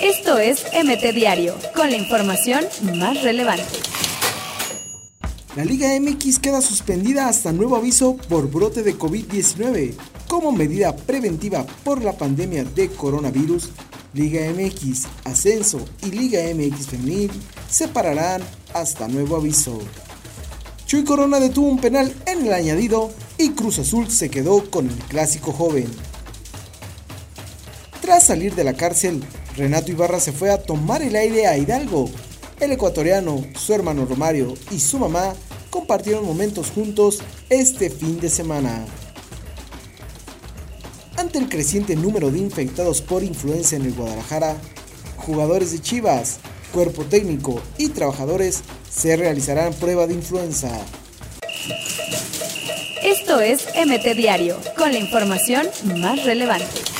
Esto es MT Diario, con la información más relevante. La Liga MX queda suspendida hasta nuevo aviso por brote de COVID-19. Como medida preventiva por la pandemia de coronavirus, Liga MX Ascenso y Liga MX Femenil se pararán hasta nuevo aviso. Chuy Corona detuvo un penal en el añadido y Cruz Azul se quedó con el clásico joven. Tras salir de la cárcel, Renato Ibarra se fue a tomar el aire a Hidalgo. El ecuatoriano, su hermano Romario y su mamá compartieron momentos juntos este fin de semana. Ante el creciente número de infectados por influenza en el Guadalajara, jugadores de Chivas, cuerpo técnico y trabajadores se realizarán prueba de influenza. Esto es MT Diario, con la información más relevante.